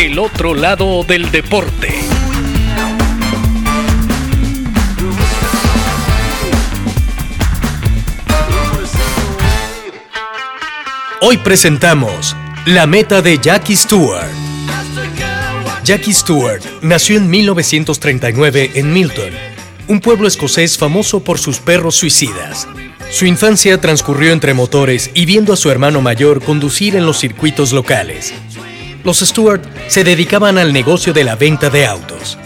El otro lado del deporte. Hoy presentamos La meta de Jackie Stewart. Jackie Stewart nació en 1939 en Milton, un pueblo escocés famoso por sus perros suicidas. Su infancia transcurrió entre motores y viendo a su hermano mayor conducir en los circuitos locales. Los Stewart se dedicaban al negocio de la venta de autos.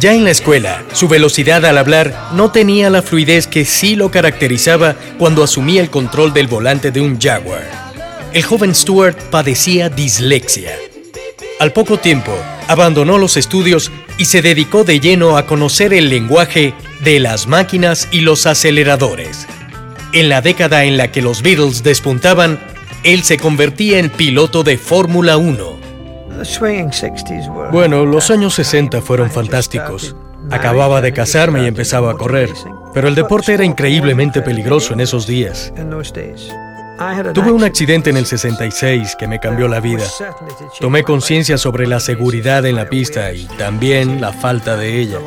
Ya en la escuela, su velocidad al hablar no tenía la fluidez que sí lo caracterizaba cuando asumía el control del volante de un Jaguar. El joven Stewart padecía dislexia. Al poco tiempo, abandonó los estudios y se dedicó de lleno a conocer el lenguaje de las máquinas y los aceleradores. En la década en la que los Beatles despuntaban, él se convertía en piloto de Fórmula 1. Bueno, los años 60 fueron fantásticos. Acababa de casarme y empezaba a correr, pero el deporte era increíblemente peligroso en esos días. Tuve un accidente en el 66 que me cambió la vida. Tomé conciencia sobre la seguridad en la pista y también la falta de ella.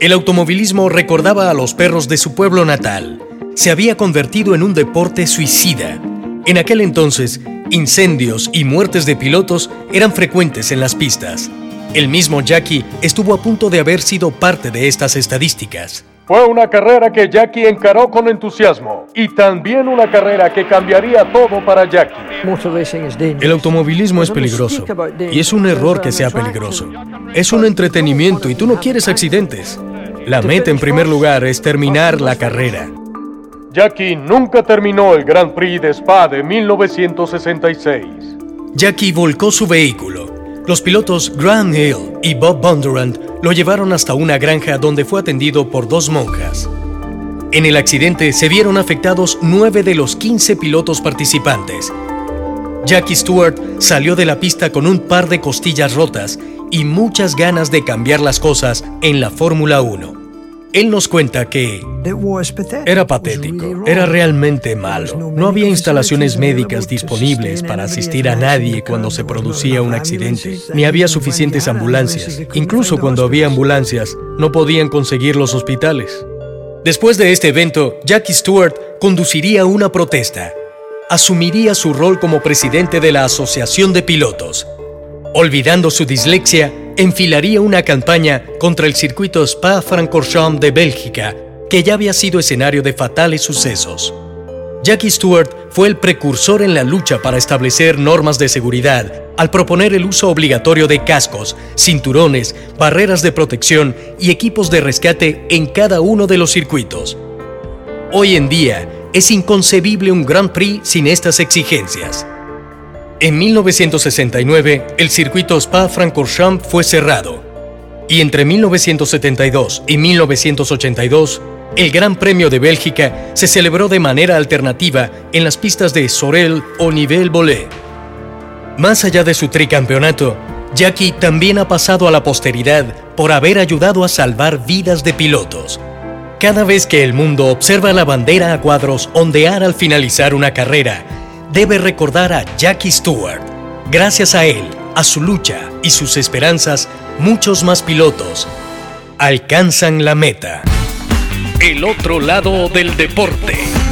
El automovilismo recordaba a los perros de su pueblo natal se había convertido en un deporte suicida. En aquel entonces, incendios y muertes de pilotos eran frecuentes en las pistas. El mismo Jackie estuvo a punto de haber sido parte de estas estadísticas. Fue una carrera que Jackie encaró con entusiasmo y también una carrera que cambiaría todo para Jackie. El automovilismo es peligroso y es un error que sea peligroso. Es un entretenimiento y tú no quieres accidentes. La meta en primer lugar es terminar la carrera. Jackie nunca terminó el Grand Prix de Spa de 1966. Jackie volcó su vehículo. Los pilotos Graham Hill y Bob Bondurant lo llevaron hasta una granja donde fue atendido por dos monjas. En el accidente se vieron afectados nueve de los 15 pilotos participantes. Jackie Stewart salió de la pista con un par de costillas rotas y muchas ganas de cambiar las cosas en la Fórmula 1. Él nos cuenta que era patético, era realmente malo. No había instalaciones médicas disponibles para asistir a nadie cuando se producía un accidente, ni había suficientes ambulancias. Incluso cuando había ambulancias, no podían conseguir los hospitales. Después de este evento, Jackie Stewart conduciría una protesta. Asumiría su rol como presidente de la Asociación de Pilotos. Olvidando su dislexia, enfilaría una campaña contra el circuito Spa-Francorchamps de Bélgica, que ya había sido escenario de fatales sucesos. Jackie Stewart fue el precursor en la lucha para establecer normas de seguridad al proponer el uso obligatorio de cascos, cinturones, barreras de protección y equipos de rescate en cada uno de los circuitos. Hoy en día es inconcebible un Grand Prix sin estas exigencias. En 1969, el circuito Spa-Francorchamps fue cerrado y entre 1972 y 1982, el Gran Premio de Bélgica se celebró de manera alternativa en las pistas de Sorel o Nivelle Volé. Más allá de su tricampeonato, Jackie también ha pasado a la posteridad por haber ayudado a salvar vidas de pilotos. Cada vez que el mundo observa la bandera a cuadros ondear al finalizar una carrera, debe recordar a Jackie Stewart. Gracias a él, a su lucha y sus esperanzas, muchos más pilotos alcanzan la meta. El otro lado del deporte.